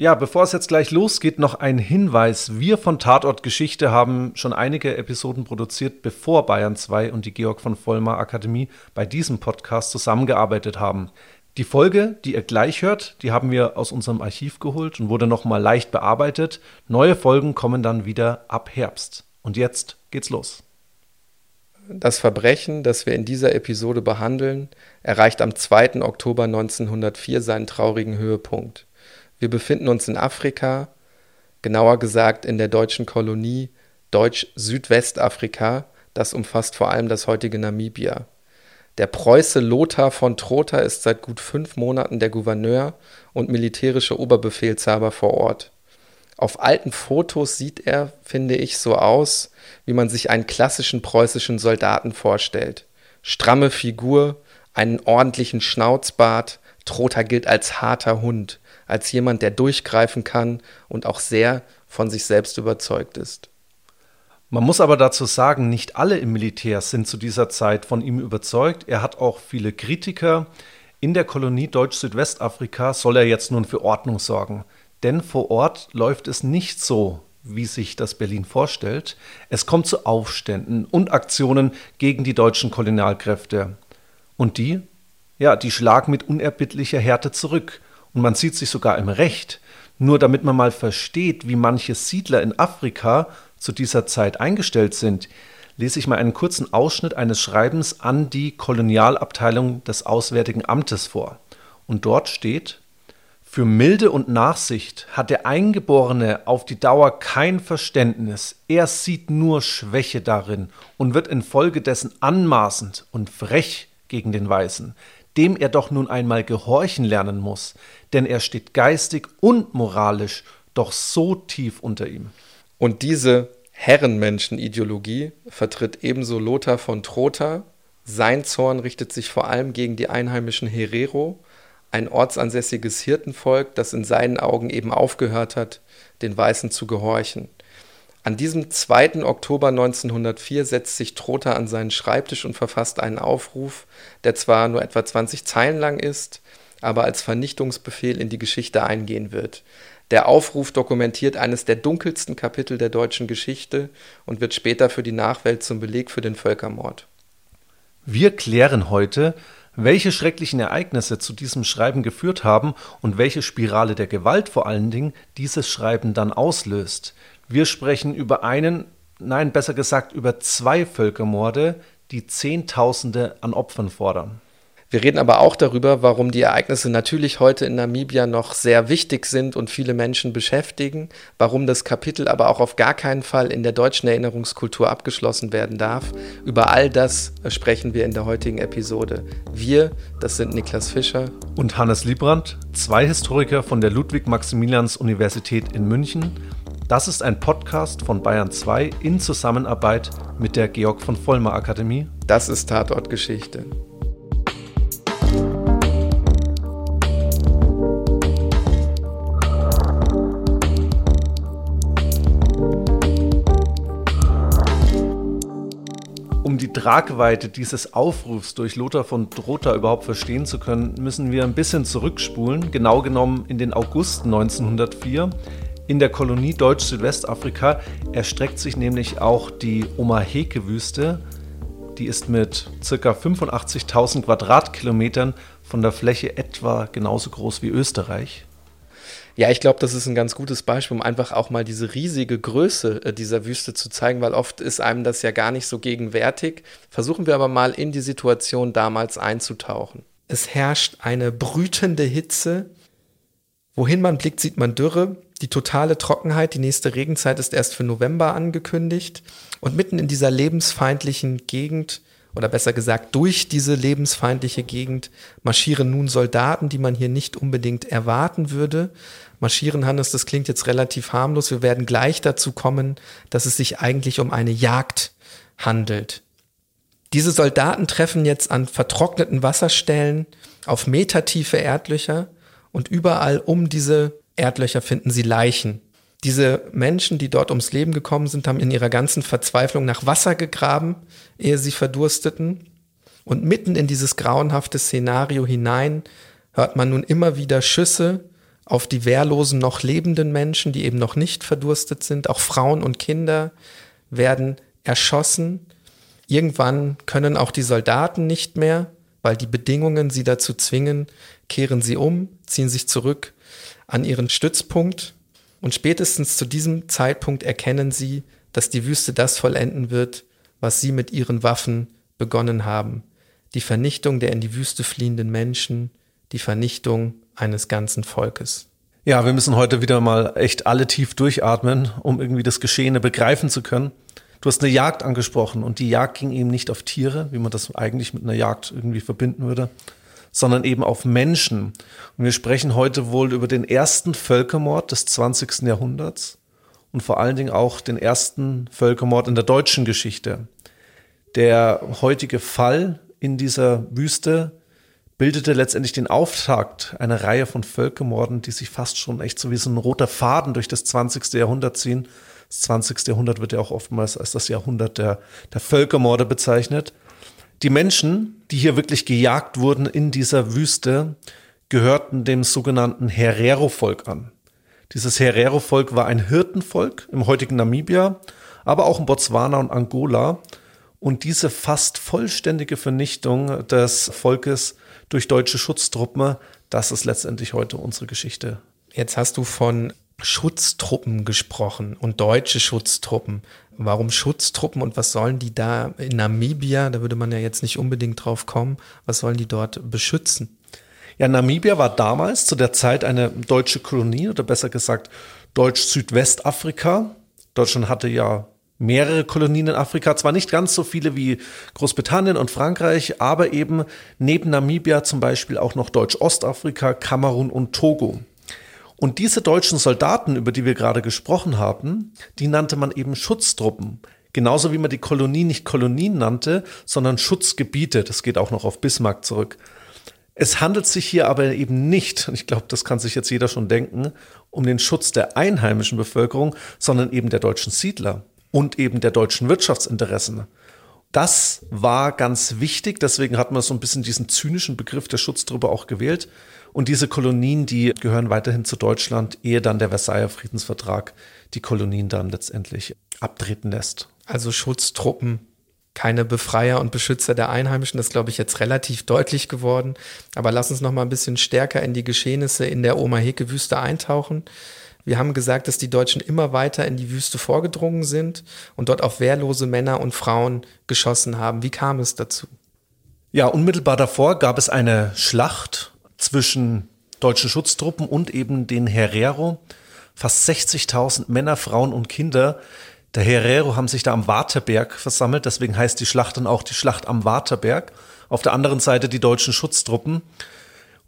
Ja, bevor es jetzt gleich losgeht, noch ein Hinweis. Wir von Tatort Geschichte haben schon einige Episoden produziert, bevor Bayern 2 und die Georg von Vollmar Akademie bei diesem Podcast zusammengearbeitet haben. Die Folge, die ihr gleich hört, die haben wir aus unserem Archiv geholt und wurde nochmal leicht bearbeitet. Neue Folgen kommen dann wieder ab Herbst. Und jetzt geht's los. Das Verbrechen, das wir in dieser Episode behandeln, erreicht am 2. Oktober 1904 seinen traurigen Höhepunkt. Wir befinden uns in Afrika, genauer gesagt in der deutschen Kolonie Deutsch-Südwestafrika, das umfasst vor allem das heutige Namibia. Der Preuße Lothar von Trotha ist seit gut fünf Monaten der Gouverneur und militärische Oberbefehlshaber vor Ort. Auf alten Fotos sieht er, finde ich, so aus, wie man sich einen klassischen preußischen Soldaten vorstellt. Stramme Figur, einen ordentlichen Schnauzbart, Trotha gilt als harter Hund, als jemand, der durchgreifen kann und auch sehr von sich selbst überzeugt ist. Man muss aber dazu sagen, nicht alle im Militär sind zu dieser Zeit von ihm überzeugt. Er hat auch viele Kritiker. In der Kolonie Deutsch-Südwestafrika soll er jetzt nun für Ordnung sorgen. Denn vor Ort läuft es nicht so, wie sich das Berlin vorstellt. Es kommt zu Aufständen und Aktionen gegen die deutschen Kolonialkräfte. Und die? Ja, die schlagen mit unerbittlicher Härte zurück und man sieht sich sogar im Recht. Nur damit man mal versteht, wie manche Siedler in Afrika zu dieser Zeit eingestellt sind, lese ich mal einen kurzen Ausschnitt eines Schreibens an die Kolonialabteilung des Auswärtigen Amtes vor. Und dort steht, für Milde und Nachsicht hat der Eingeborene auf die Dauer kein Verständnis, er sieht nur Schwäche darin und wird infolgedessen anmaßend und frech gegen den Weißen, dem er doch nun einmal gehorchen lernen muss, denn er steht geistig und moralisch doch so tief unter ihm. Und diese Herrenmenschenideologie vertritt ebenso Lothar von Trotha. Sein Zorn richtet sich vor allem gegen die einheimischen Herero, ein ortsansässiges Hirtenvolk, das in seinen Augen eben aufgehört hat, den Weißen zu gehorchen. An diesem 2. Oktober 1904 setzt sich Trotha an seinen Schreibtisch und verfasst einen Aufruf, der zwar nur etwa 20 Zeilen lang ist, aber als Vernichtungsbefehl in die Geschichte eingehen wird. Der Aufruf dokumentiert eines der dunkelsten Kapitel der deutschen Geschichte und wird später für die Nachwelt zum Beleg für den Völkermord. Wir klären heute, welche schrecklichen Ereignisse zu diesem Schreiben geführt haben und welche Spirale der Gewalt vor allen Dingen dieses Schreiben dann auslöst. Wir sprechen über einen, nein, besser gesagt über zwei Völkermorde, die Zehntausende an Opfern fordern. Wir reden aber auch darüber, warum die Ereignisse natürlich heute in Namibia noch sehr wichtig sind und viele Menschen beschäftigen, warum das Kapitel aber auch auf gar keinen Fall in der deutschen Erinnerungskultur abgeschlossen werden darf. Über all das sprechen wir in der heutigen Episode. Wir, das sind Niklas Fischer und Hannes Liebrandt, zwei Historiker von der Ludwig-Maximilians-Universität in München das ist ein Podcast von Bayern 2 in Zusammenarbeit mit der Georg von Vollmer Akademie. Das ist Tatortgeschichte. Um die Tragweite dieses Aufrufs durch Lothar von Drotha überhaupt verstehen zu können, müssen wir ein bisschen zurückspulen, genau genommen in den August 1904 in der Kolonie Deutsch-Südwestafrika erstreckt sich nämlich auch die Omaheke-Wüste. Die ist mit ca. 85.000 Quadratkilometern von der Fläche etwa genauso groß wie Österreich. Ja, ich glaube, das ist ein ganz gutes Beispiel, um einfach auch mal diese riesige Größe äh, dieser Wüste zu zeigen, weil oft ist einem das ja gar nicht so gegenwärtig. Versuchen wir aber mal in die Situation damals einzutauchen. Es herrscht eine brütende Hitze. Wohin man blickt, sieht man Dürre die totale Trockenheit, die nächste Regenzeit ist erst für November angekündigt. Und mitten in dieser lebensfeindlichen Gegend, oder besser gesagt, durch diese lebensfeindliche Gegend marschieren nun Soldaten, die man hier nicht unbedingt erwarten würde. Marschieren, Hannes, das klingt jetzt relativ harmlos. Wir werden gleich dazu kommen, dass es sich eigentlich um eine Jagd handelt. Diese Soldaten treffen jetzt an vertrockneten Wasserstellen auf metertiefe Erdlöcher und überall um diese Erdlöcher finden sie Leichen. Diese Menschen, die dort ums Leben gekommen sind, haben in ihrer ganzen Verzweiflung nach Wasser gegraben, ehe sie verdursteten. Und mitten in dieses grauenhafte Szenario hinein hört man nun immer wieder Schüsse auf die wehrlosen noch lebenden Menschen, die eben noch nicht verdurstet sind. Auch Frauen und Kinder werden erschossen. Irgendwann können auch die Soldaten nicht mehr, weil die Bedingungen sie dazu zwingen, kehren sie um, ziehen sich zurück an ihren Stützpunkt und spätestens zu diesem Zeitpunkt erkennen sie, dass die Wüste das vollenden wird, was sie mit ihren Waffen begonnen haben. Die Vernichtung der in die Wüste fliehenden Menschen, die Vernichtung eines ganzen Volkes. Ja, wir müssen heute wieder mal echt alle tief durchatmen, um irgendwie das Geschehene begreifen zu können. Du hast eine Jagd angesprochen und die Jagd ging eben nicht auf Tiere, wie man das eigentlich mit einer Jagd irgendwie verbinden würde, sondern eben auf Menschen. Und wir sprechen heute wohl über den ersten Völkermord des 20. Jahrhunderts und vor allen Dingen auch den ersten Völkermord in der deutschen Geschichte. Der heutige Fall in dieser Wüste bildete letztendlich den Auftakt einer Reihe von Völkermorden, die sich fast schon echt so wie so ein roter Faden durch das 20. Jahrhundert ziehen. Das 20. Jahrhundert wird ja auch oftmals als das Jahrhundert der, der Völkermorde bezeichnet. Die Menschen, die hier wirklich gejagt wurden in dieser Wüste, gehörten dem sogenannten Herero-Volk an. Dieses Herero-Volk war ein Hirtenvolk im heutigen Namibia, aber auch in Botswana und Angola. Und diese fast vollständige Vernichtung des Volkes durch deutsche Schutztruppen, das ist letztendlich heute unsere Geschichte. Jetzt hast du von Schutztruppen gesprochen und deutsche Schutztruppen. Warum Schutztruppen und was sollen die da in Namibia? Da würde man ja jetzt nicht unbedingt drauf kommen. Was sollen die dort beschützen? Ja, Namibia war damals zu der Zeit eine deutsche Kolonie oder besser gesagt Deutsch-Südwestafrika. Deutschland hatte ja mehrere Kolonien in Afrika, zwar nicht ganz so viele wie Großbritannien und Frankreich, aber eben neben Namibia zum Beispiel auch noch Deutsch-Ostafrika, Kamerun und Togo. Und diese deutschen Soldaten, über die wir gerade gesprochen haben, die nannte man eben Schutztruppen. Genauso wie man die Kolonie nicht Kolonien nannte, sondern Schutzgebiete. Das geht auch noch auf Bismarck zurück. Es handelt sich hier aber eben nicht, und ich glaube, das kann sich jetzt jeder schon denken, um den Schutz der einheimischen Bevölkerung, sondern eben der deutschen Siedler und eben der deutschen Wirtschaftsinteressen. Das war ganz wichtig, deswegen hat man so ein bisschen diesen zynischen Begriff der Schutztruppe auch gewählt. Und diese Kolonien, die gehören weiterhin zu Deutschland, ehe dann der Versailler Friedensvertrag die Kolonien dann letztendlich abtreten lässt. Also Schutztruppen, keine Befreier und Beschützer der Einheimischen, das glaube ich, jetzt relativ deutlich geworden. Aber lass uns noch mal ein bisschen stärker in die Geschehnisse in der Oma-Heke-Wüste eintauchen. Wir haben gesagt, dass die Deutschen immer weiter in die Wüste vorgedrungen sind und dort auf wehrlose Männer und Frauen geschossen haben. Wie kam es dazu? Ja, unmittelbar davor gab es eine Schlacht zwischen deutschen Schutztruppen und eben den Herero. Fast 60.000 Männer, Frauen und Kinder der Herero haben sich da am Waterberg versammelt, deswegen heißt die Schlacht dann auch die Schlacht am Waterberg. Auf der anderen Seite die deutschen Schutztruppen.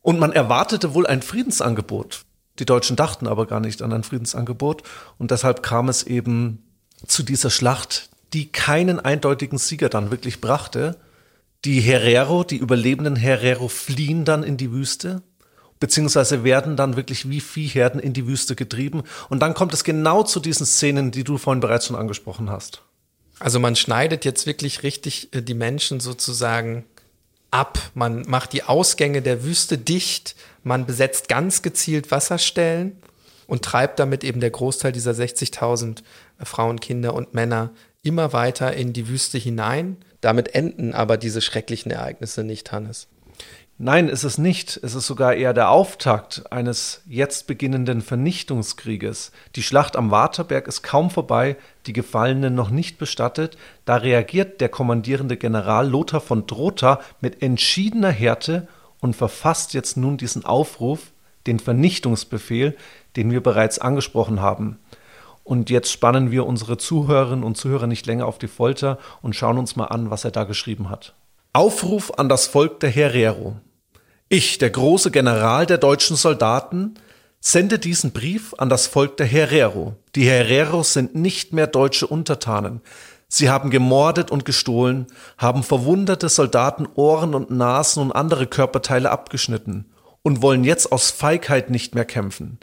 Und man erwartete wohl ein Friedensangebot. Die Deutschen dachten aber gar nicht an ein Friedensangebot und deshalb kam es eben zu dieser Schlacht, die keinen eindeutigen Sieger dann wirklich brachte. Die Herero, die überlebenden Herero fliehen dann in die Wüste, beziehungsweise werden dann wirklich wie Viehherden in die Wüste getrieben. Und dann kommt es genau zu diesen Szenen, die du vorhin bereits schon angesprochen hast. Also man schneidet jetzt wirklich richtig äh, die Menschen sozusagen ab. Man macht die Ausgänge der Wüste dicht. Man besetzt ganz gezielt Wasserstellen und treibt damit eben der Großteil dieser 60.000 Frauen, Kinder und Männer immer weiter in die Wüste hinein. Damit enden aber diese schrecklichen Ereignisse nicht, Hannes. Nein, ist es nicht. Es ist sogar eher der Auftakt eines jetzt beginnenden Vernichtungskrieges. Die Schlacht am Waterberg ist kaum vorbei, die Gefallenen noch nicht bestattet. Da reagiert der kommandierende General Lothar von Drotha mit entschiedener Härte und verfasst jetzt nun diesen Aufruf, den Vernichtungsbefehl, den wir bereits angesprochen haben. Und jetzt spannen wir unsere Zuhörerinnen und Zuhörer nicht länger auf die Folter und schauen uns mal an, was er da geschrieben hat. Aufruf an das Volk der Herero. Ich, der große General der deutschen Soldaten, sende diesen Brief an das Volk der Herero. Die Hereros sind nicht mehr deutsche Untertanen. Sie haben gemordet und gestohlen, haben verwundete Soldaten Ohren und Nasen und andere Körperteile abgeschnitten und wollen jetzt aus Feigheit nicht mehr kämpfen.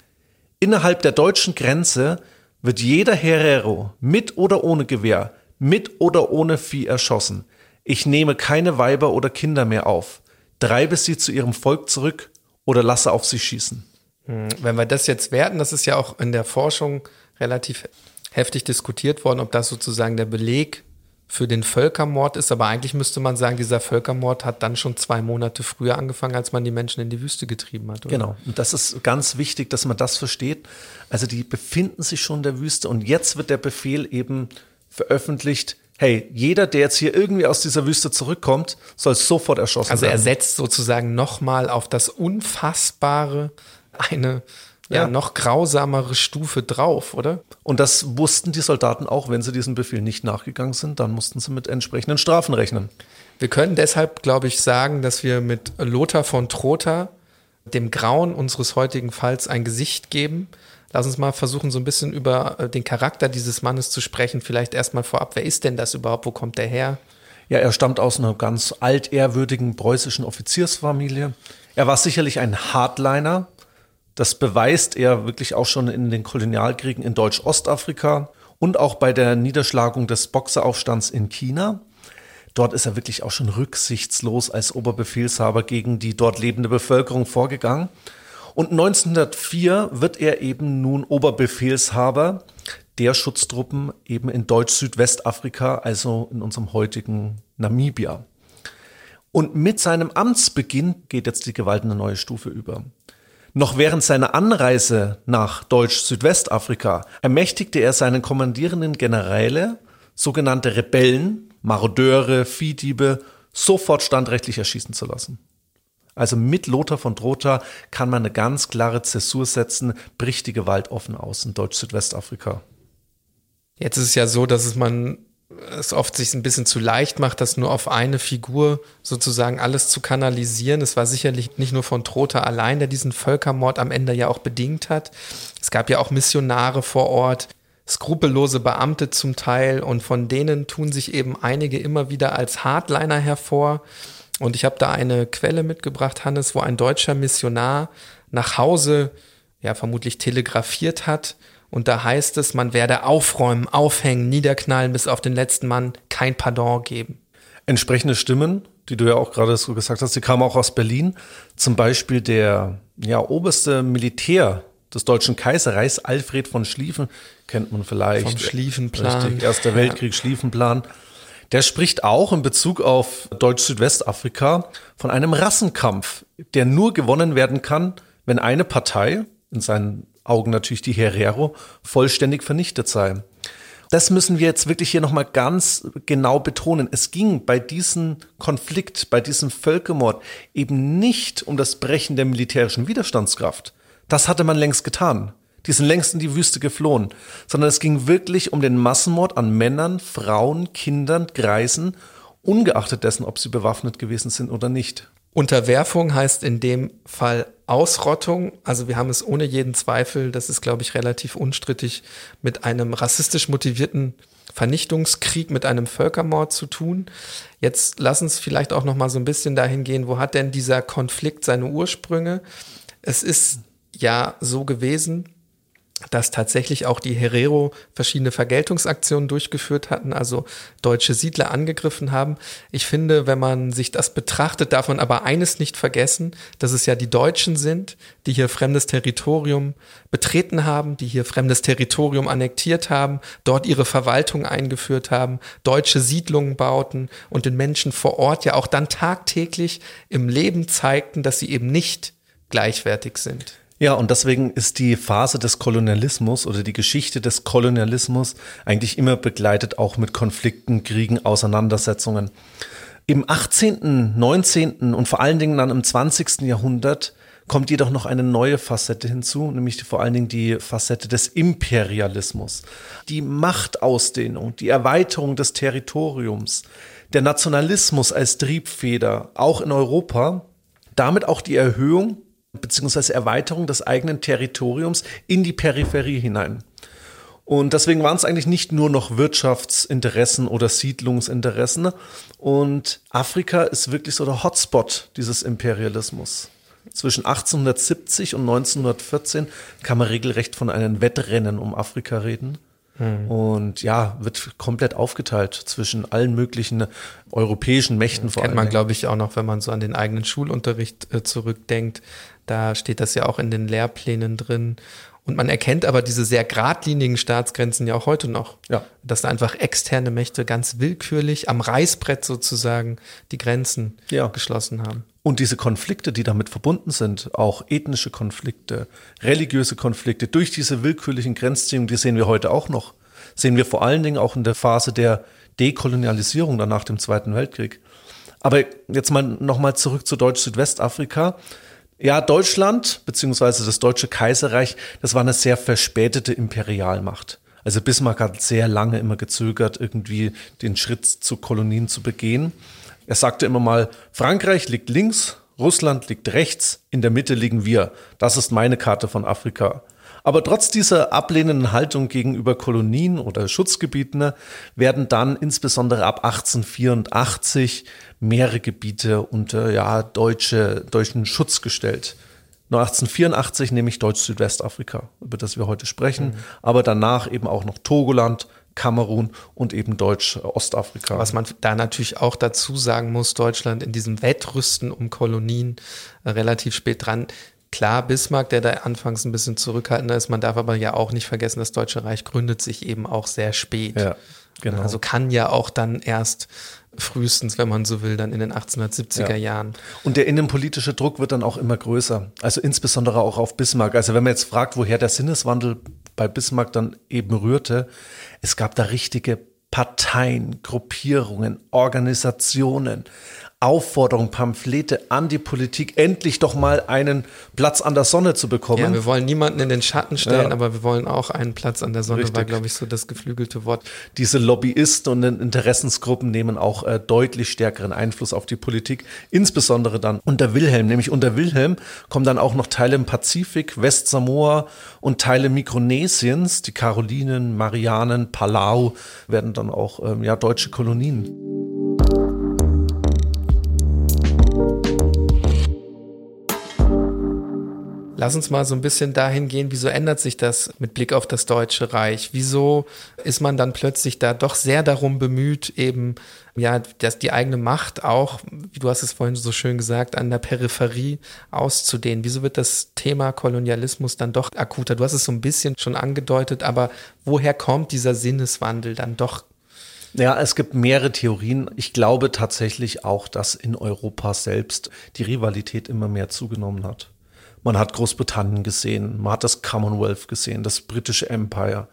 Innerhalb der deutschen Grenze wird jeder Herero mit oder ohne Gewehr, mit oder ohne Vieh erschossen. Ich nehme keine Weiber oder Kinder mehr auf treibe sie zu ihrem Volk zurück oder lasse auf sie schießen. Hm, wenn wir das jetzt werten, das ist ja auch in der Forschung relativ heftig diskutiert worden, ob das sozusagen der Beleg für den Völkermord ist, aber eigentlich müsste man sagen, dieser Völkermord hat dann schon zwei Monate früher angefangen, als man die Menschen in die Wüste getrieben hat. Oder? Genau, und das ist ganz wichtig, dass man das versteht. Also die befinden sich schon in der Wüste und jetzt wird der Befehl eben veröffentlicht, hey, jeder, der jetzt hier irgendwie aus dieser Wüste zurückkommt, soll sofort erschossen also werden. Also er setzt sozusagen nochmal auf das Unfassbare eine ja, ja, noch grausamere Stufe drauf, oder? Und das wussten die Soldaten auch, wenn sie diesem Befehl nicht nachgegangen sind, dann mussten sie mit entsprechenden Strafen rechnen. Wir können deshalb, glaube ich, sagen, dass wir mit Lothar von Trotha dem Grauen unseres heutigen Falls ein Gesicht geben. Lass uns mal versuchen, so ein bisschen über äh, den Charakter dieses Mannes zu sprechen. Vielleicht erstmal vorab, wer ist denn das überhaupt? Wo kommt der her? Ja, er stammt aus einer ganz altehrwürdigen preußischen Offiziersfamilie. Er war sicherlich ein Hardliner, das beweist er wirklich auch schon in den Kolonialkriegen in Deutsch-Ostafrika und auch bei der Niederschlagung des Boxeraufstands in China. Dort ist er wirklich auch schon rücksichtslos als Oberbefehlshaber gegen die dort lebende Bevölkerung vorgegangen. Und 1904 wird er eben nun Oberbefehlshaber der Schutztruppen eben in Deutsch-Südwestafrika, also in unserem heutigen Namibia. Und mit seinem Amtsbeginn geht jetzt die Gewalt in eine neue Stufe über. Noch während seiner Anreise nach Deutsch-Südwestafrika ermächtigte er seinen kommandierenden Generäle, sogenannte Rebellen, Marodeure, Viehdiebe, sofort standrechtlich erschießen zu lassen. Also mit Lothar von Trotha kann man eine ganz klare Zäsur setzen, bricht die Gewalt offen aus in Deutsch-Südwestafrika. Jetzt ist es ja so, dass es man es oft sich ein bisschen zu leicht macht, das nur auf eine Figur sozusagen alles zu kanalisieren. Es war sicherlich nicht nur von Trotha allein, der diesen Völkermord am Ende ja auch bedingt hat. Es gab ja auch Missionare vor Ort, skrupellose Beamte zum Teil und von denen tun sich eben einige immer wieder als Hardliner hervor. Und ich habe da eine Quelle mitgebracht, Hannes, wo ein deutscher Missionar nach Hause ja vermutlich telegrafiert hat und da heißt es, man werde aufräumen, aufhängen, niederknallen bis auf den letzten Mann, kein Pardon geben. Entsprechende Stimmen, die du ja auch gerade so gesagt hast, die kamen auch aus Berlin. Zum Beispiel der ja, oberste Militär des Deutschen Kaiserreichs, Alfred von Schlieffen, kennt man vielleicht. Vom Schlieffenplan. Richtig, Erster Weltkrieg, ja. Schlieffenplan. Der spricht auch in Bezug auf Deutsch-Südwestafrika von einem Rassenkampf, der nur gewonnen werden kann, wenn eine Partei in seinen Augen natürlich die Herero, vollständig vernichtet sei. Das müssen wir jetzt wirklich hier nochmal ganz genau betonen. Es ging bei diesem Konflikt, bei diesem Völkermord eben nicht um das Brechen der militärischen Widerstandskraft. Das hatte man längst getan. Die sind längst in die Wüste geflohen. Sondern es ging wirklich um den Massenmord an Männern, Frauen, Kindern, Greisen, ungeachtet dessen, ob sie bewaffnet gewesen sind oder nicht. Unterwerfung heißt in dem Fall Ausrottung. Also wir haben es ohne jeden Zweifel, das ist, glaube ich, relativ unstrittig, mit einem rassistisch motivierten Vernichtungskrieg, mit einem Völkermord zu tun. Jetzt lass uns vielleicht auch noch mal so ein bisschen dahin gehen, wo hat denn dieser Konflikt seine Ursprünge? Es ist ja so gewesen, dass tatsächlich auch die Herero verschiedene Vergeltungsaktionen durchgeführt hatten, also deutsche Siedler angegriffen haben. Ich finde, wenn man sich das betrachtet, darf man aber eines nicht vergessen, dass es ja die Deutschen sind, die hier fremdes Territorium betreten haben, die hier fremdes Territorium annektiert haben, dort ihre Verwaltung eingeführt haben, deutsche Siedlungen bauten und den Menschen vor Ort ja auch dann tagtäglich im Leben zeigten, dass sie eben nicht gleichwertig sind. Ja, und deswegen ist die Phase des Kolonialismus oder die Geschichte des Kolonialismus eigentlich immer begleitet auch mit Konflikten, Kriegen, Auseinandersetzungen. Im 18., 19. und vor allen Dingen dann im 20. Jahrhundert kommt jedoch noch eine neue Facette hinzu, nämlich vor allen Dingen die Facette des Imperialismus. Die Machtausdehnung, die Erweiterung des Territoriums, der Nationalismus als Triebfeder, auch in Europa, damit auch die Erhöhung beziehungsweise Erweiterung des eigenen Territoriums in die Peripherie hinein. Und deswegen waren es eigentlich nicht nur noch Wirtschaftsinteressen oder Siedlungsinteressen. Und Afrika ist wirklich so der Hotspot dieses Imperialismus. Zwischen 1870 und 1914 kann man regelrecht von einem Wettrennen um Afrika reden. Mhm. Und ja, wird komplett aufgeteilt zwischen allen möglichen europäischen Mächten. Das kennt man, glaube ich, auch noch, wenn man so an den eigenen Schulunterricht äh, zurückdenkt Da steht das ja auch in den Lehrplänen drin. Und man erkennt aber diese sehr geradlinigen Staatsgrenzen ja auch heute noch. Ja. Dass da einfach externe Mächte ganz willkürlich am Reißbrett sozusagen die Grenzen ja. geschlossen haben. Und diese Konflikte, die damit verbunden sind, auch ethnische Konflikte, religiöse Konflikte, durch diese willkürlichen Grenzziehungen, die sehen wir heute auch noch. Sehen wir vor allen Dingen auch in der Phase der Dekolonialisierung dann nach dem Zweiten Weltkrieg. Aber jetzt mal nochmal zurück zu Deutsch-Südwestafrika. Ja, Deutschland beziehungsweise das Deutsche Kaiserreich, das war eine sehr verspätete Imperialmacht. Also Bismarck hat sehr lange immer gezögert, irgendwie den Schritt zu Kolonien zu begehen. Er sagte immer mal, Frankreich liegt links, Russland liegt rechts, in der Mitte liegen wir. Das ist meine Karte von Afrika. Aber trotz dieser ablehnenden Haltung gegenüber Kolonien oder Schutzgebieten werden dann insbesondere ab 1884 mehrere Gebiete unter ja, deutsche, deutschen Schutz gestellt. Nur 1884 nämlich Deutsch-Südwestafrika, über das wir heute sprechen, mhm. aber danach eben auch noch Togoland, Kamerun und eben Deutsch-Ostafrika. Was man da natürlich auch dazu sagen muss, Deutschland in diesem Wettrüsten um Kolonien äh, relativ spät dran Klar, Bismarck, der da anfangs ein bisschen zurückhaltender ist, man darf aber ja auch nicht vergessen, das Deutsche Reich gründet sich eben auch sehr spät. Ja, genau. Also kann ja auch dann erst frühestens, wenn man so will, dann in den 1870er ja. Jahren. Und der innenpolitische Druck wird dann auch immer größer. Also insbesondere auch auf Bismarck. Also wenn man jetzt fragt, woher der Sinneswandel bei Bismarck dann eben rührte, es gab da richtige Parteien, Gruppierungen, Organisationen, Aufforderung, Pamphlete an die Politik, endlich doch mal einen Platz an der Sonne zu bekommen. Ja, wir wollen niemanden in den Schatten stellen, ja. aber wir wollen auch einen Platz an der Sonne, Richtig. war, glaube ich, so das geflügelte Wort. Diese Lobbyisten und Interessensgruppen nehmen auch äh, deutlich stärkeren Einfluss auf die Politik, insbesondere dann unter Wilhelm. Nämlich unter Wilhelm kommen dann auch noch Teile im Pazifik, Westsamoa und Teile Mikronesiens, die Karolinen, Marianen, Palau, werden dann auch ähm, ja, deutsche Kolonien. Lass uns mal so ein bisschen dahin gehen, wieso ändert sich das mit Blick auf das Deutsche Reich? Wieso ist man dann plötzlich da doch sehr darum bemüht, eben, ja, dass die eigene Macht auch, wie du hast es vorhin so schön gesagt, an der Peripherie auszudehnen? Wieso wird das Thema Kolonialismus dann doch akuter? Du hast es so ein bisschen schon angedeutet, aber woher kommt dieser Sinneswandel dann doch ja, es gibt mehrere Theorien. Ich glaube tatsächlich auch, dass in Europa selbst die Rivalität immer mehr zugenommen hat. Man hat Großbritannien gesehen, man hat das Commonwealth gesehen, das britische Empire,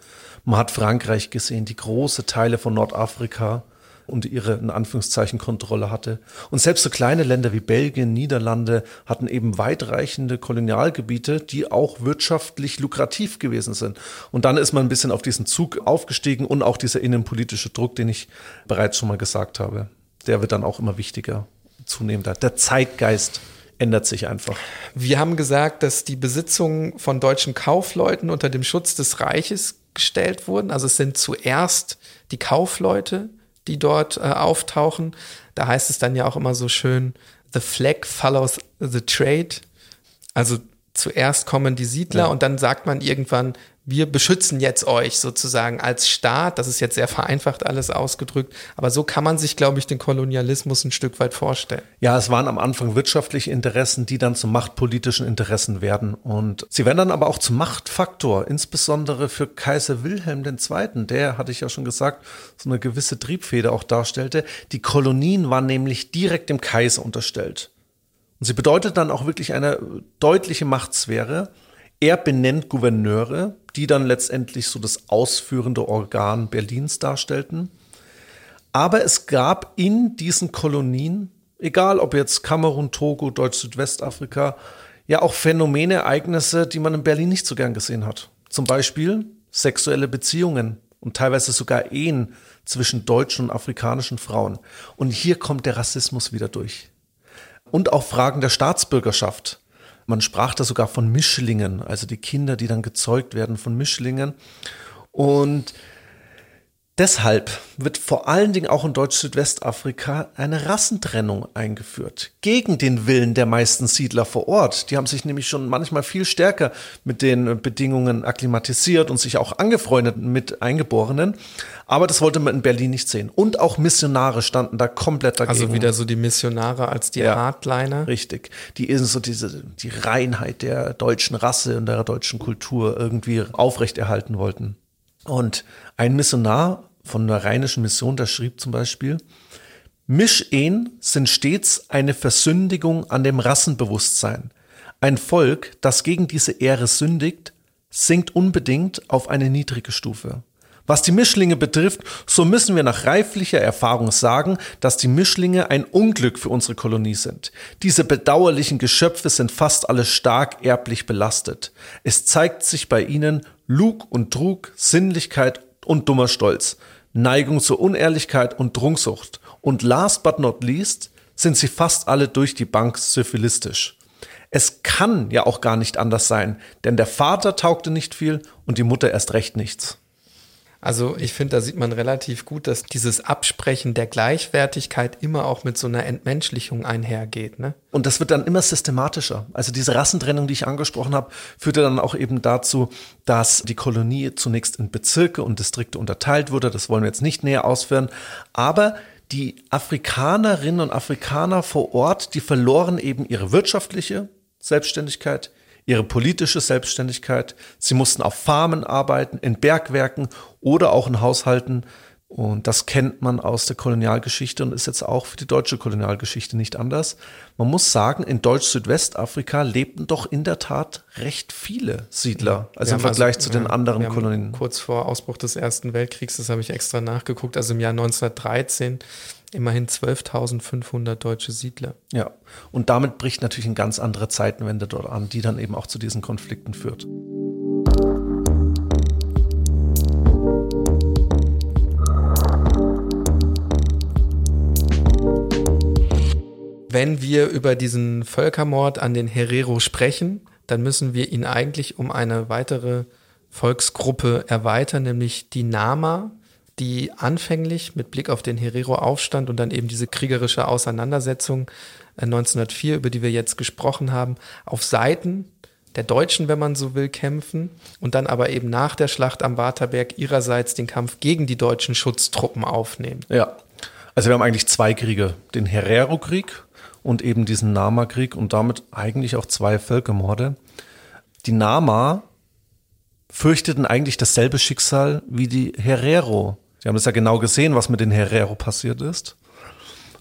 man hat Frankreich gesehen, die große Teile von Nordafrika und ihre in Anführungszeichen Kontrolle hatte. Und selbst so kleine Länder wie Belgien, Niederlande hatten eben weitreichende Kolonialgebiete, die auch wirtschaftlich lukrativ gewesen sind. Und dann ist man ein bisschen auf diesen Zug aufgestiegen und auch dieser innenpolitische Druck, den ich bereits schon mal gesagt habe, der wird dann auch immer wichtiger, zunehmender. Der Zeitgeist ändert sich einfach. Wir haben gesagt, dass die Besitzungen von deutschen Kaufleuten unter dem Schutz des Reiches gestellt wurden. Also es sind zuerst die Kaufleute, die dort äh, auftauchen. Da heißt es dann ja auch immer so schön, the flag follows the trade. Also zuerst kommen die Siedler ja. und dann sagt man irgendwann, wir beschützen jetzt euch sozusagen als Staat. Das ist jetzt sehr vereinfacht alles ausgedrückt. Aber so kann man sich, glaube ich, den Kolonialismus ein Stück weit vorstellen. Ja, es waren am Anfang wirtschaftliche Interessen, die dann zu machtpolitischen Interessen werden. Und sie werden dann aber auch zum Machtfaktor, insbesondere für Kaiser Wilhelm II., der, hatte ich ja schon gesagt, so eine gewisse Triebfeder auch darstellte. Die Kolonien waren nämlich direkt dem Kaiser unterstellt. Und sie bedeutet dann auch wirklich eine deutliche Machtsphäre. Er benennt Gouverneure, die dann letztendlich so das ausführende Organ Berlins darstellten. Aber es gab in diesen Kolonien, egal ob jetzt Kamerun, Togo, Deutsch-Südwestafrika, ja auch Phänomene, Ereignisse, die man in Berlin nicht so gern gesehen hat. Zum Beispiel sexuelle Beziehungen und teilweise sogar Ehen zwischen deutschen und afrikanischen Frauen. Und hier kommt der Rassismus wieder durch. Und auch Fragen der Staatsbürgerschaft. Man sprach da sogar von Mischlingen, also die Kinder, die dann gezeugt werden von Mischlingen. Und Deshalb wird vor allen Dingen auch in Deutsch-Südwestafrika eine Rassentrennung eingeführt. Gegen den Willen der meisten Siedler vor Ort. Die haben sich nämlich schon manchmal viel stärker mit den Bedingungen akklimatisiert und sich auch angefreundet mit Eingeborenen. Aber das wollte man in Berlin nicht sehen. Und auch Missionare standen da komplett dagegen. Also wieder so die Missionare als die ja, Hardliner. Richtig. Die ist so diese, die Reinheit der deutschen Rasse und der deutschen Kultur irgendwie aufrechterhalten wollten. Und ein Missionar von der rheinischen Mission, der schrieb zum Beispiel, Mischehen sind stets eine Versündigung an dem Rassenbewusstsein. Ein Volk, das gegen diese Ehre sündigt, sinkt unbedingt auf eine niedrige Stufe. Was die Mischlinge betrifft, so müssen wir nach reiflicher Erfahrung sagen, dass die Mischlinge ein Unglück für unsere Kolonie sind. Diese bedauerlichen Geschöpfe sind fast alle stark erblich belastet. Es zeigt sich bei ihnen Lug und Trug, Sinnlichkeit und dummer Stolz, Neigung zur Unehrlichkeit und Trunksucht. Und last but not least sind sie fast alle durch die Bank syphilistisch. Es kann ja auch gar nicht anders sein, denn der Vater taugte nicht viel und die Mutter erst recht nichts. Also ich finde, da sieht man relativ gut, dass dieses Absprechen der Gleichwertigkeit immer auch mit so einer Entmenschlichung einhergeht. Ne? Und das wird dann immer systematischer. Also diese Rassentrennung, die ich angesprochen habe, führte dann auch eben dazu, dass die Kolonie zunächst in Bezirke und Distrikte unterteilt wurde. Das wollen wir jetzt nicht näher ausführen. Aber die Afrikanerinnen und Afrikaner vor Ort, die verloren eben ihre wirtschaftliche Selbstständigkeit, ihre politische Selbstständigkeit. Sie mussten auf Farmen arbeiten, in Bergwerken oder auch in Haushalten. Und das kennt man aus der Kolonialgeschichte und ist jetzt auch für die deutsche Kolonialgeschichte nicht anders. Man muss sagen, in Deutsch-Südwestafrika lebten doch in der Tat recht viele Siedler, also im Vergleich also, zu den anderen Kolonien. Kurz vor Ausbruch des Ersten Weltkriegs, das habe ich extra nachgeguckt, also im Jahr 1913 immerhin 12.500 deutsche Siedler. Ja, und damit bricht natürlich eine ganz andere Zeitenwende dort an, die dann eben auch zu diesen Konflikten führt. Wenn wir über diesen Völkermord an den Herero sprechen, dann müssen wir ihn eigentlich um eine weitere Volksgruppe erweitern, nämlich die Nama, die anfänglich mit Blick auf den Herero-Aufstand und dann eben diese kriegerische Auseinandersetzung 1904, äh, über die wir jetzt gesprochen haben, auf Seiten der Deutschen, wenn man so will, kämpfen und dann aber eben nach der Schlacht am Waterberg ihrerseits den Kampf gegen die deutschen Schutztruppen aufnehmen. Ja, also wir haben eigentlich zwei Kriege, den Herero-Krieg und eben diesen Nama-Krieg und damit eigentlich auch zwei Völkermorde. Die Nama fürchteten eigentlich dasselbe Schicksal wie die Herero. Sie haben es ja genau gesehen, was mit den Herero passiert ist.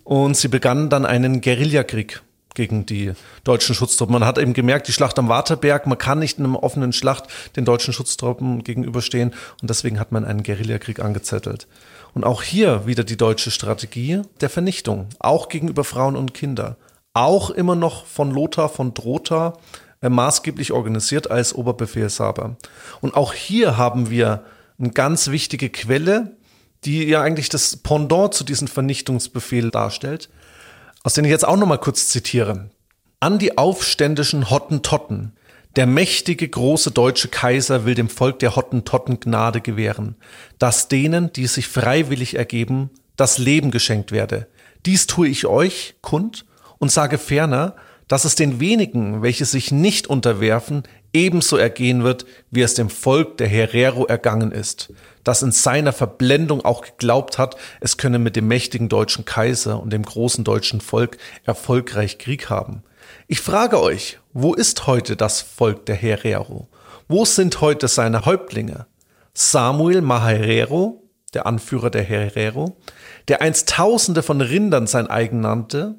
Und sie begannen dann einen Guerillakrieg gegen die deutschen Schutztruppen. Man hat eben gemerkt, die Schlacht am Waterberg, man kann nicht in einem offenen Schlacht den deutschen Schutztruppen gegenüberstehen und deswegen hat man einen Guerillakrieg angezettelt. Und auch hier wieder die deutsche Strategie der Vernichtung, auch gegenüber Frauen und Kinder. Auch immer noch von Lothar von Drotha äh, maßgeblich organisiert als Oberbefehlshaber. Und auch hier haben wir eine ganz wichtige Quelle, die ja eigentlich das Pendant zu diesem Vernichtungsbefehl darstellt, aus dem ich jetzt auch noch mal kurz zitiere. An die aufständischen Hottentotten. Der mächtige große deutsche Kaiser will dem Volk der Hottentotten Gnade gewähren, dass denen, die sich freiwillig ergeben, das Leben geschenkt werde. Dies tue ich euch kund und sage ferner, dass es den wenigen, welche sich nicht unterwerfen, ebenso ergehen wird, wie es dem Volk der Herero ergangen ist, das in seiner Verblendung auch geglaubt hat, es könne mit dem mächtigen deutschen Kaiser und dem großen deutschen Volk erfolgreich Krieg haben. Ich frage euch, wo ist heute das Volk der Herero? Wo sind heute seine Häuptlinge? Samuel Maherero, der Anführer der Herero, der einst Tausende von Rindern sein eigen nannte,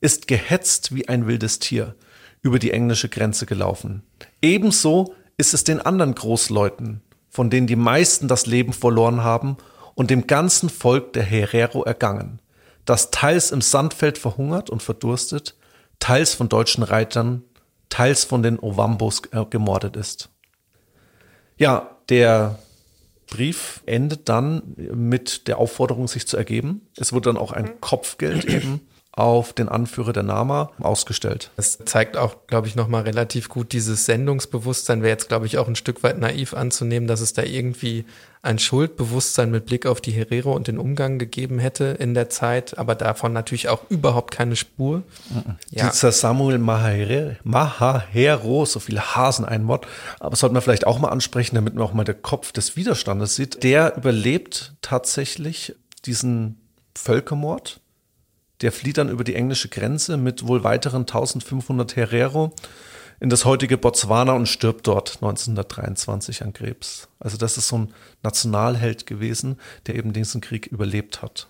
ist gehetzt wie ein wildes Tier über die englische Grenze gelaufen. Ebenso ist es den anderen Großleuten, von denen die meisten das Leben verloren haben und dem ganzen Volk der Herero ergangen, das teils im Sandfeld verhungert und verdurstet, teils von deutschen Reitern, teils von den Ovambos äh, gemordet ist. Ja, der Brief endet dann mit der Aufforderung, sich zu ergeben. Es wird dann auch ein Kopfgeld eben auf den Anführer der Nama ausgestellt. Das zeigt auch, glaube ich, nochmal relativ gut dieses Sendungsbewusstsein. Wäre jetzt, glaube ich, auch ein Stück weit naiv anzunehmen, dass es da irgendwie ein Schuldbewusstsein mit Blick auf die Herero und den Umgang gegeben hätte in der Zeit, aber davon natürlich auch überhaupt keine Spur. Ja. Dieser Samuel Mahahero, so viele Hasen ein Wort, aber sollte man vielleicht auch mal ansprechen, damit man auch mal der Kopf des Widerstandes sieht. Der überlebt tatsächlich diesen Völkermord der flieht dann über die englische Grenze mit wohl weiteren 1500 Herero in das heutige Botswana und stirbt dort 1923 an Krebs. Also das ist so ein Nationalheld gewesen, der eben diesen Krieg überlebt hat.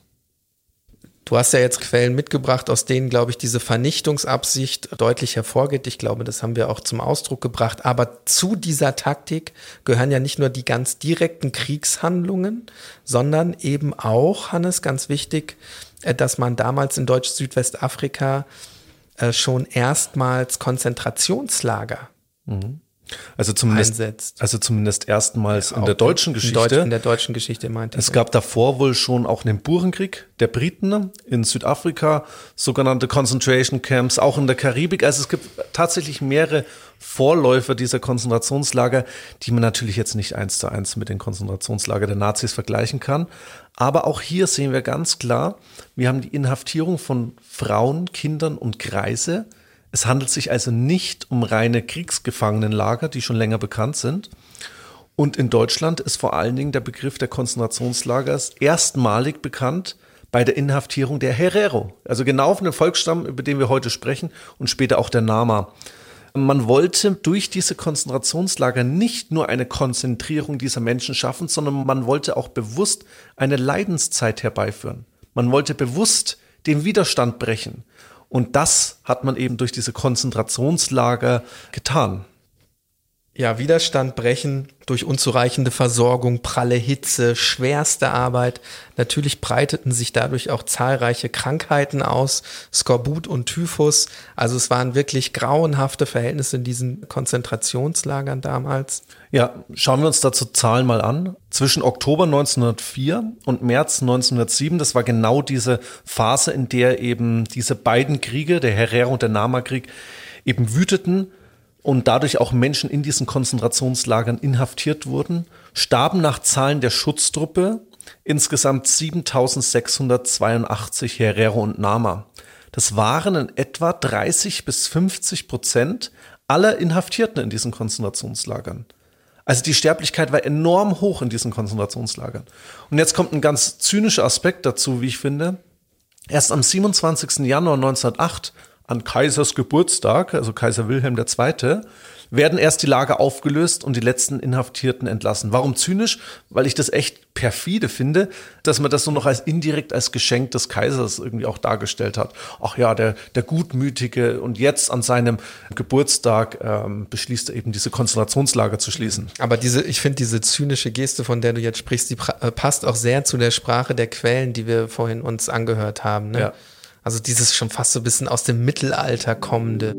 Du hast ja jetzt Quellen mitgebracht, aus denen, glaube ich, diese Vernichtungsabsicht deutlich hervorgeht. Ich glaube, das haben wir auch zum Ausdruck gebracht. Aber zu dieser Taktik gehören ja nicht nur die ganz direkten Kriegshandlungen, sondern eben auch, Hannes, ganz wichtig, dass man damals in Deutsch-Südwestafrika äh, schon erstmals Konzentrationslager mhm. Also zumindest, einsetzt. also zumindest erstmals ja, in der deutschen Geschichte. In, Deutsch, in der deutschen Geschichte meinte Es gab davor wohl schon auch einen Burenkrieg der Briten in Südafrika, sogenannte Concentration Camps, auch in der Karibik. Also es gibt tatsächlich mehrere Vorläufer dieser Konzentrationslager, die man natürlich jetzt nicht eins zu eins mit den Konzentrationslager der Nazis vergleichen kann. Aber auch hier sehen wir ganz klar, wir haben die Inhaftierung von Frauen, Kindern und Kreise es handelt sich also nicht um reine Kriegsgefangenenlager, die schon länger bekannt sind. Und in Deutschland ist vor allen Dingen der Begriff der Konzentrationslagers erstmalig bekannt bei der Inhaftierung der Herero, also genau von dem Volksstamm, über den wir heute sprechen und später auch der Nama. Man wollte durch diese Konzentrationslager nicht nur eine Konzentrierung dieser Menschen schaffen, sondern man wollte auch bewusst eine Leidenszeit herbeiführen. Man wollte bewusst den Widerstand brechen. Und das hat man eben durch diese Konzentrationslager getan. Ja, Widerstand brechen durch unzureichende Versorgung, pralle Hitze, schwerste Arbeit. Natürlich breiteten sich dadurch auch zahlreiche Krankheiten aus, Skorbut und Typhus. Also es waren wirklich grauenhafte Verhältnisse in diesen Konzentrationslagern damals. Ja, schauen wir uns dazu Zahlen mal an. Zwischen Oktober 1904 und März 1907, das war genau diese Phase, in der eben diese beiden Kriege, der Herero und der Nama-Krieg, eben wüteten und dadurch auch Menschen in diesen Konzentrationslagern inhaftiert wurden, starben nach Zahlen der Schutztruppe insgesamt 7682 Herero und Nama. Das waren in etwa 30 bis 50 Prozent aller Inhaftierten in diesen Konzentrationslagern. Also die Sterblichkeit war enorm hoch in diesen Konzentrationslagern. Und jetzt kommt ein ganz zynischer Aspekt dazu, wie ich finde. Erst am 27. Januar 1908 an Kaisers Geburtstag, also Kaiser Wilhelm II., werden erst die Lager aufgelöst und die letzten Inhaftierten entlassen. Warum zynisch? Weil ich das echt perfide finde, dass man das nur noch als indirekt als Geschenk des Kaisers irgendwie auch dargestellt hat. Ach ja, der, der Gutmütige und jetzt an seinem Geburtstag ähm, beschließt er eben diese Konzentrationslager zu schließen. Aber diese, ich finde diese zynische Geste, von der du jetzt sprichst, die äh, passt auch sehr zu der Sprache der Quellen, die wir vorhin uns angehört haben. Ne? Ja. Also dieses schon fast so ein bisschen aus dem Mittelalter kommende.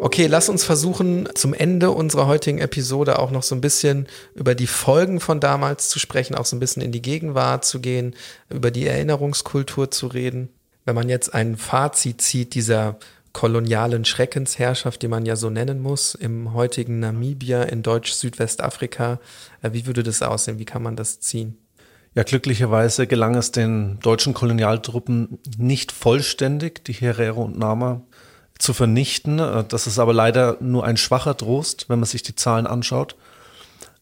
Okay, lass uns versuchen, zum Ende unserer heutigen Episode auch noch so ein bisschen über die Folgen von damals zu sprechen, auch so ein bisschen in die Gegenwart zu gehen, über die Erinnerungskultur zu reden. Wenn man jetzt ein Fazit zieht dieser kolonialen Schreckensherrschaft, die man ja so nennen muss, im heutigen Namibia in Deutsch-Südwestafrika, äh, wie würde das aussehen? Wie kann man das ziehen? Ja, glücklicherweise gelang es den deutschen Kolonialtruppen nicht vollständig, die Herero und Nama zu vernichten. Das ist aber leider nur ein schwacher Trost, wenn man sich die Zahlen anschaut.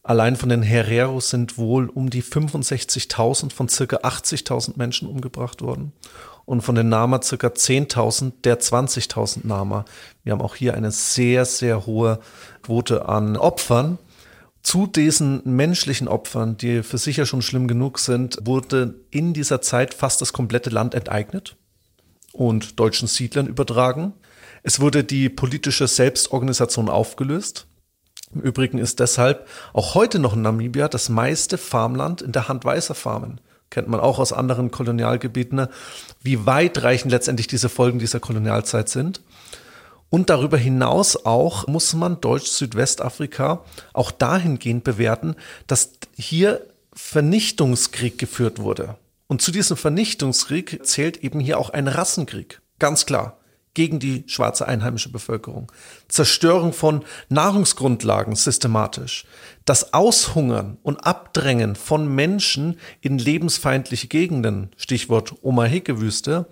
Allein von den Hereros sind wohl um die 65.000 von circa 80.000 Menschen umgebracht worden und von den Nama circa 10.000 der 20.000 Nama. Wir haben auch hier eine sehr, sehr hohe Quote an Opfern. Zu diesen menschlichen Opfern, die für sich ja schon schlimm genug sind, wurde in dieser Zeit fast das komplette Land enteignet und deutschen Siedlern übertragen. Es wurde die politische Selbstorganisation aufgelöst. Im Übrigen ist deshalb auch heute noch in Namibia das meiste Farmland in der Hand weißer Farmen. Kennt man auch aus anderen Kolonialgebieten, wie weitreichend letztendlich diese Folgen dieser Kolonialzeit sind. Und darüber hinaus auch muss man Deutsch-Südwestafrika auch dahingehend bewerten, dass hier Vernichtungskrieg geführt wurde. Und zu diesem Vernichtungskrieg zählt eben hier auch ein Rassenkrieg. Ganz klar gegen die schwarze einheimische Bevölkerung, Zerstörung von Nahrungsgrundlagen systematisch, das Aushungern und Abdrängen von Menschen in lebensfeindliche Gegenden, Stichwort Omaheke-Wüste,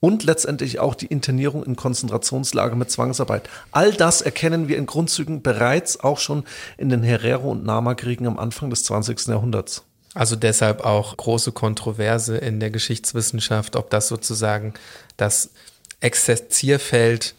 und letztendlich auch die Internierung in Konzentrationslager mit Zwangsarbeit. All das erkennen wir in Grundzügen bereits auch schon in den Herero- und Nama-Kriegen am Anfang des 20. Jahrhunderts. Also deshalb auch große Kontroverse in der Geschichtswissenschaft, ob das sozusagen das Exerzierfeld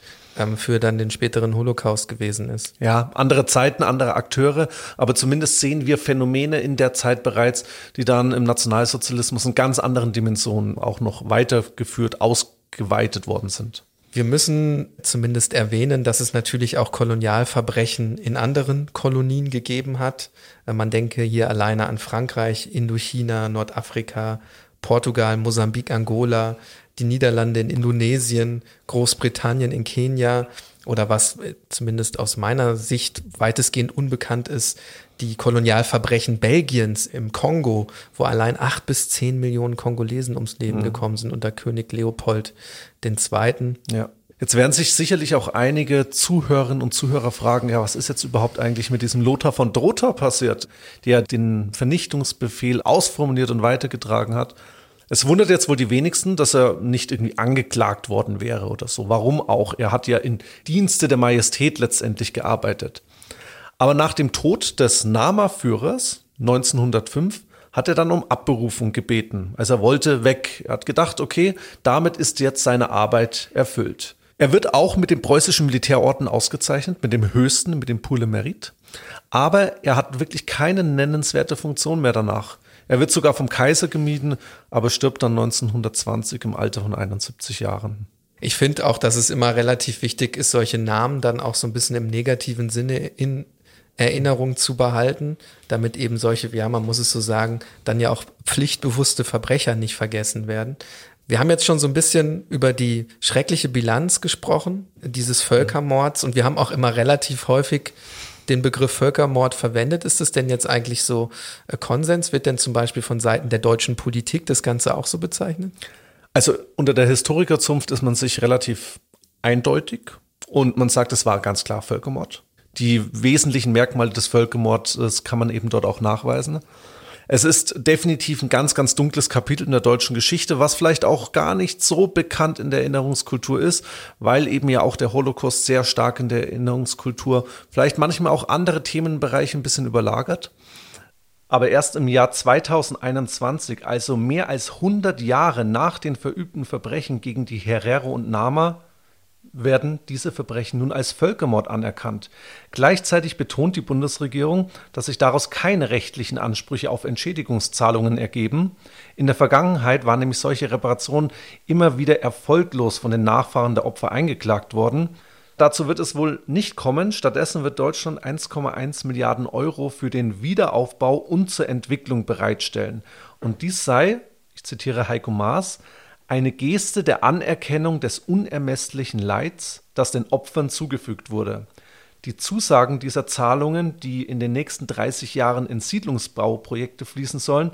für dann den späteren Holocaust gewesen ist. Ja, andere Zeiten, andere Akteure, aber zumindest sehen wir Phänomene in der Zeit bereits, die dann im Nationalsozialismus in ganz anderen Dimensionen auch noch weitergeführt, ausgeweitet worden sind. Wir müssen zumindest erwähnen, dass es natürlich auch Kolonialverbrechen in anderen Kolonien gegeben hat. Äh, man denke hier alleine an Frankreich, Indochina, Nordafrika, Portugal, Mosambik, Angola, die Niederlande in Indonesien, Großbritannien in Kenia oder was äh, zumindest aus meiner Sicht weitestgehend unbekannt ist, die Kolonialverbrechen Belgiens im Kongo, wo allein acht bis zehn Millionen Kongolesen ums Leben mhm. gekommen sind unter König Leopold II. Ja. Jetzt werden sich sicherlich auch einige Zuhörerinnen und Zuhörer fragen, ja, was ist jetzt überhaupt eigentlich mit diesem Lothar von Drotha passiert, der den Vernichtungsbefehl ausformuliert und weitergetragen hat. Es wundert jetzt wohl die wenigsten, dass er nicht irgendwie angeklagt worden wäre oder so. Warum auch? Er hat ja in Dienste der Majestät letztendlich gearbeitet. Aber nach dem Tod des Nama-Führers 1905 hat er dann um Abberufung gebeten. Also er wollte weg. Er hat gedacht, okay, damit ist jetzt seine Arbeit erfüllt. Er wird auch mit dem preußischen Militärorden ausgezeichnet, mit dem höchsten, mit dem Poule Merit. Aber er hat wirklich keine nennenswerte Funktion mehr danach. Er wird sogar vom Kaiser gemieden, aber stirbt dann 1920 im Alter von 71 Jahren. Ich finde auch, dass es immer relativ wichtig ist, solche Namen dann auch so ein bisschen im negativen Sinne in Erinnerung zu behalten, damit eben solche, ja, man muss es so sagen, dann ja auch pflichtbewusste Verbrecher nicht vergessen werden. Wir haben jetzt schon so ein bisschen über die schreckliche Bilanz gesprochen, dieses Völkermords, und wir haben auch immer relativ häufig den Begriff Völkermord verwendet. Ist es denn jetzt eigentlich so äh, Konsens? Wird denn zum Beispiel von Seiten der deutschen Politik das Ganze auch so bezeichnet? Also unter der Historikerzunft ist man sich relativ eindeutig und man sagt, es war ganz klar Völkermord. Die wesentlichen Merkmale des Völkermords kann man eben dort auch nachweisen. Es ist definitiv ein ganz, ganz dunkles Kapitel in der deutschen Geschichte, was vielleicht auch gar nicht so bekannt in der Erinnerungskultur ist, weil eben ja auch der Holocaust sehr stark in der Erinnerungskultur vielleicht manchmal auch andere Themenbereiche ein bisschen überlagert. Aber erst im Jahr 2021, also mehr als 100 Jahre nach den verübten Verbrechen gegen die Herero und Nama, werden diese Verbrechen nun als Völkermord anerkannt. Gleichzeitig betont die Bundesregierung, dass sich daraus keine rechtlichen Ansprüche auf Entschädigungszahlungen ergeben. In der Vergangenheit waren nämlich solche Reparationen immer wieder erfolglos von den Nachfahren der Opfer eingeklagt worden. Dazu wird es wohl nicht kommen. Stattdessen wird Deutschland 1,1 Milliarden Euro für den Wiederaufbau und zur Entwicklung bereitstellen. Und dies sei, ich zitiere Heiko Maas, eine Geste der Anerkennung des unermesslichen Leids, das den Opfern zugefügt wurde. Die Zusagen dieser Zahlungen, die in den nächsten 30 Jahren in Siedlungsbauprojekte fließen sollen,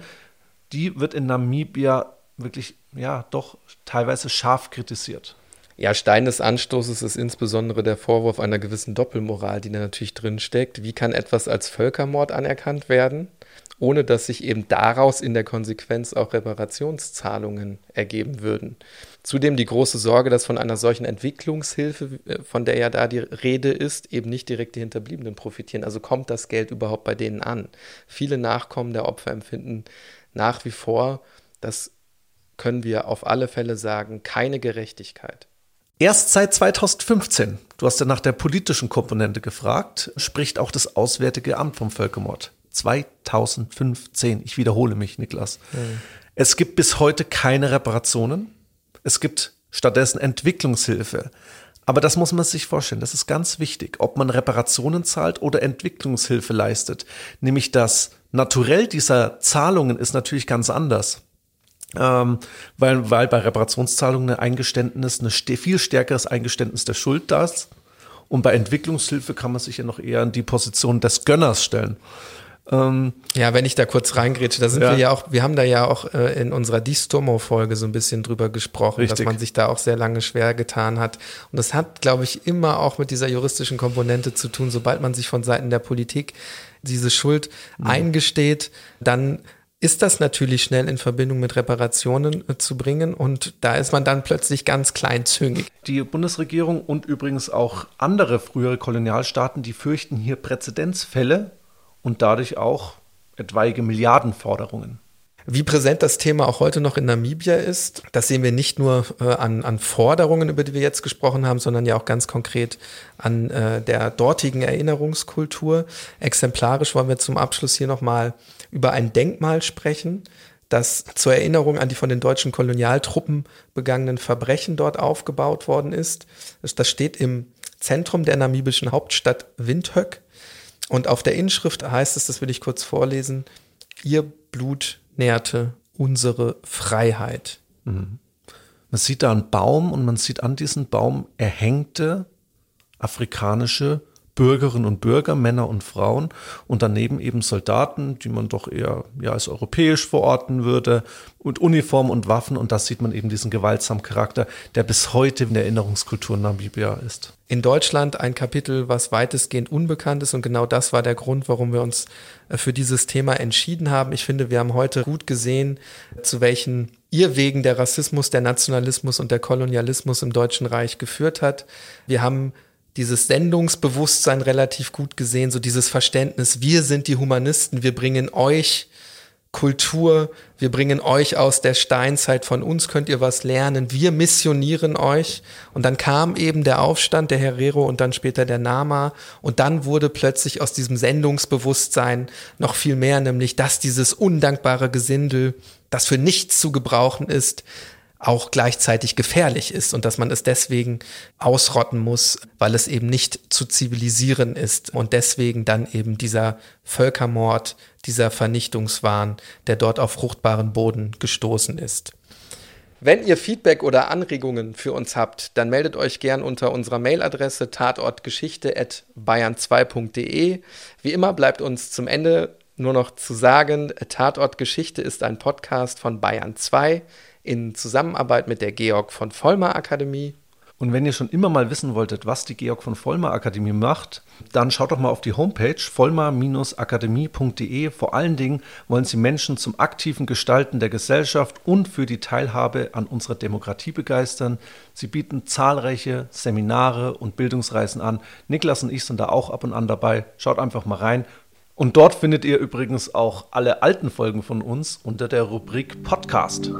die wird in Namibia wirklich, ja, doch teilweise scharf kritisiert. Ja, Stein des Anstoßes ist insbesondere der Vorwurf einer gewissen Doppelmoral, die da natürlich drin steckt. Wie kann etwas als Völkermord anerkannt werden? Ohne dass sich eben daraus in der Konsequenz auch Reparationszahlungen ergeben würden. Zudem die große Sorge, dass von einer solchen Entwicklungshilfe, äh, von der ja da die Rede ist, eben nicht direkt die Hinterbliebenen profitieren. Also kommt das Geld überhaupt bei denen an? Viele Nachkommen der Opfer empfinden nach wie vor, das können wir auf alle Fälle sagen, keine Gerechtigkeit. Erst seit 2015, du hast ja nach der politischen Komponente gefragt, spricht auch das Auswärtige Amt vom Völkermord. 2015. Ich wiederhole mich, Niklas. Mhm. Es gibt bis heute keine Reparationen. Es gibt stattdessen Entwicklungshilfe. Aber das muss man sich vorstellen. Das ist ganz wichtig, ob man Reparationen zahlt oder Entwicklungshilfe leistet. Nämlich das Naturell dieser Zahlungen ist natürlich ganz anders. Ähm, weil, weil bei Reparationszahlungen ein Eingeständnis, ein viel stärkeres Eingeständnis der Schuld da ist. Und bei Entwicklungshilfe kann man sich ja noch eher in die Position des Gönners stellen. Ähm, ja, wenn ich da kurz reingrätsche, da sind ja. wir ja auch, wir haben da ja auch äh, in unserer Distomo-Folge so ein bisschen drüber gesprochen, Richtig. dass man sich da auch sehr lange schwer getan hat. Und das hat, glaube ich, immer auch mit dieser juristischen Komponente zu tun. Sobald man sich von Seiten der Politik diese Schuld mhm. eingesteht, dann ist das natürlich schnell in Verbindung mit Reparationen äh, zu bringen und da ist man dann plötzlich ganz kleinzüngig. Die Bundesregierung und übrigens auch andere frühere Kolonialstaaten, die fürchten hier Präzedenzfälle und dadurch auch etwaige Milliardenforderungen. Wie präsent das Thema auch heute noch in Namibia ist, das sehen wir nicht nur äh, an, an, Forderungen, über die wir jetzt gesprochen haben, sondern ja auch ganz konkret an äh, der dortigen Erinnerungskultur. Exemplarisch wollen wir zum Abschluss hier nochmal über ein Denkmal sprechen, das zur Erinnerung an die von den deutschen Kolonialtruppen begangenen Verbrechen dort aufgebaut worden ist. Das steht im Zentrum der namibischen Hauptstadt Windhoek. Und auf der Inschrift heißt es, das will ich kurz vorlesen, ihr Blut nährte unsere Freiheit. Mhm. Man sieht da einen Baum und man sieht an diesem Baum erhängte afrikanische Bürgerinnen und Bürger, Männer und Frauen und daneben eben Soldaten, die man doch eher ja, als europäisch verorten würde und Uniform und Waffen und da sieht man eben diesen gewaltsamen Charakter, der bis heute in der Erinnerungskultur Namibia ist. In Deutschland ein Kapitel, was weitestgehend unbekannt ist und genau das war der Grund, warum wir uns äh, für dieses Thema entschieden haben. Ich finde, wir haben heute gut gesehen, zu welchen Irrwegen der Rassismus, der Nationalismus und der Kolonialismus im Deutschen Reich geführt hat. Wir haben dieses Sendungsbewusstsein relativ gut gesehen, so dieses Verständnis, wir sind die Humanisten, wir bringen euch Kultur, wir bringen euch aus der Steinzeit, von uns könnt ihr was lernen, wir missionieren euch. Und dann kam eben der Aufstand, der Herero und dann später der Nama. Und dann wurde plötzlich aus diesem Sendungsbewusstsein noch viel mehr, nämlich dass dieses undankbare Gesindel, das für nichts zu gebrauchen ist, auch gleichzeitig gefährlich ist und dass man es deswegen ausrotten muss, weil es eben nicht zu zivilisieren ist und deswegen dann eben dieser Völkermord, dieser Vernichtungswahn, der dort auf fruchtbaren Boden gestoßen ist. Wenn ihr Feedback oder Anregungen für uns habt, dann meldet euch gern unter unserer Mailadresse tatortgeschichte.bayern2.de. Wie immer bleibt uns zum Ende nur noch zu sagen, Tatortgeschichte ist ein Podcast von Bayern 2 in Zusammenarbeit mit der Georg von Vollmer Akademie. Und wenn ihr schon immer mal wissen wolltet, was die Georg von Vollmer Akademie macht, dann schaut doch mal auf die Homepage vollmer-akademie.de. Vor allen Dingen wollen sie Menschen zum aktiven Gestalten der Gesellschaft und für die Teilhabe an unserer Demokratie begeistern. Sie bieten zahlreiche Seminare und Bildungsreisen an. Niklas und ich sind da auch ab und an dabei. Schaut einfach mal rein. Und dort findet ihr übrigens auch alle alten Folgen von uns unter der Rubrik Podcast.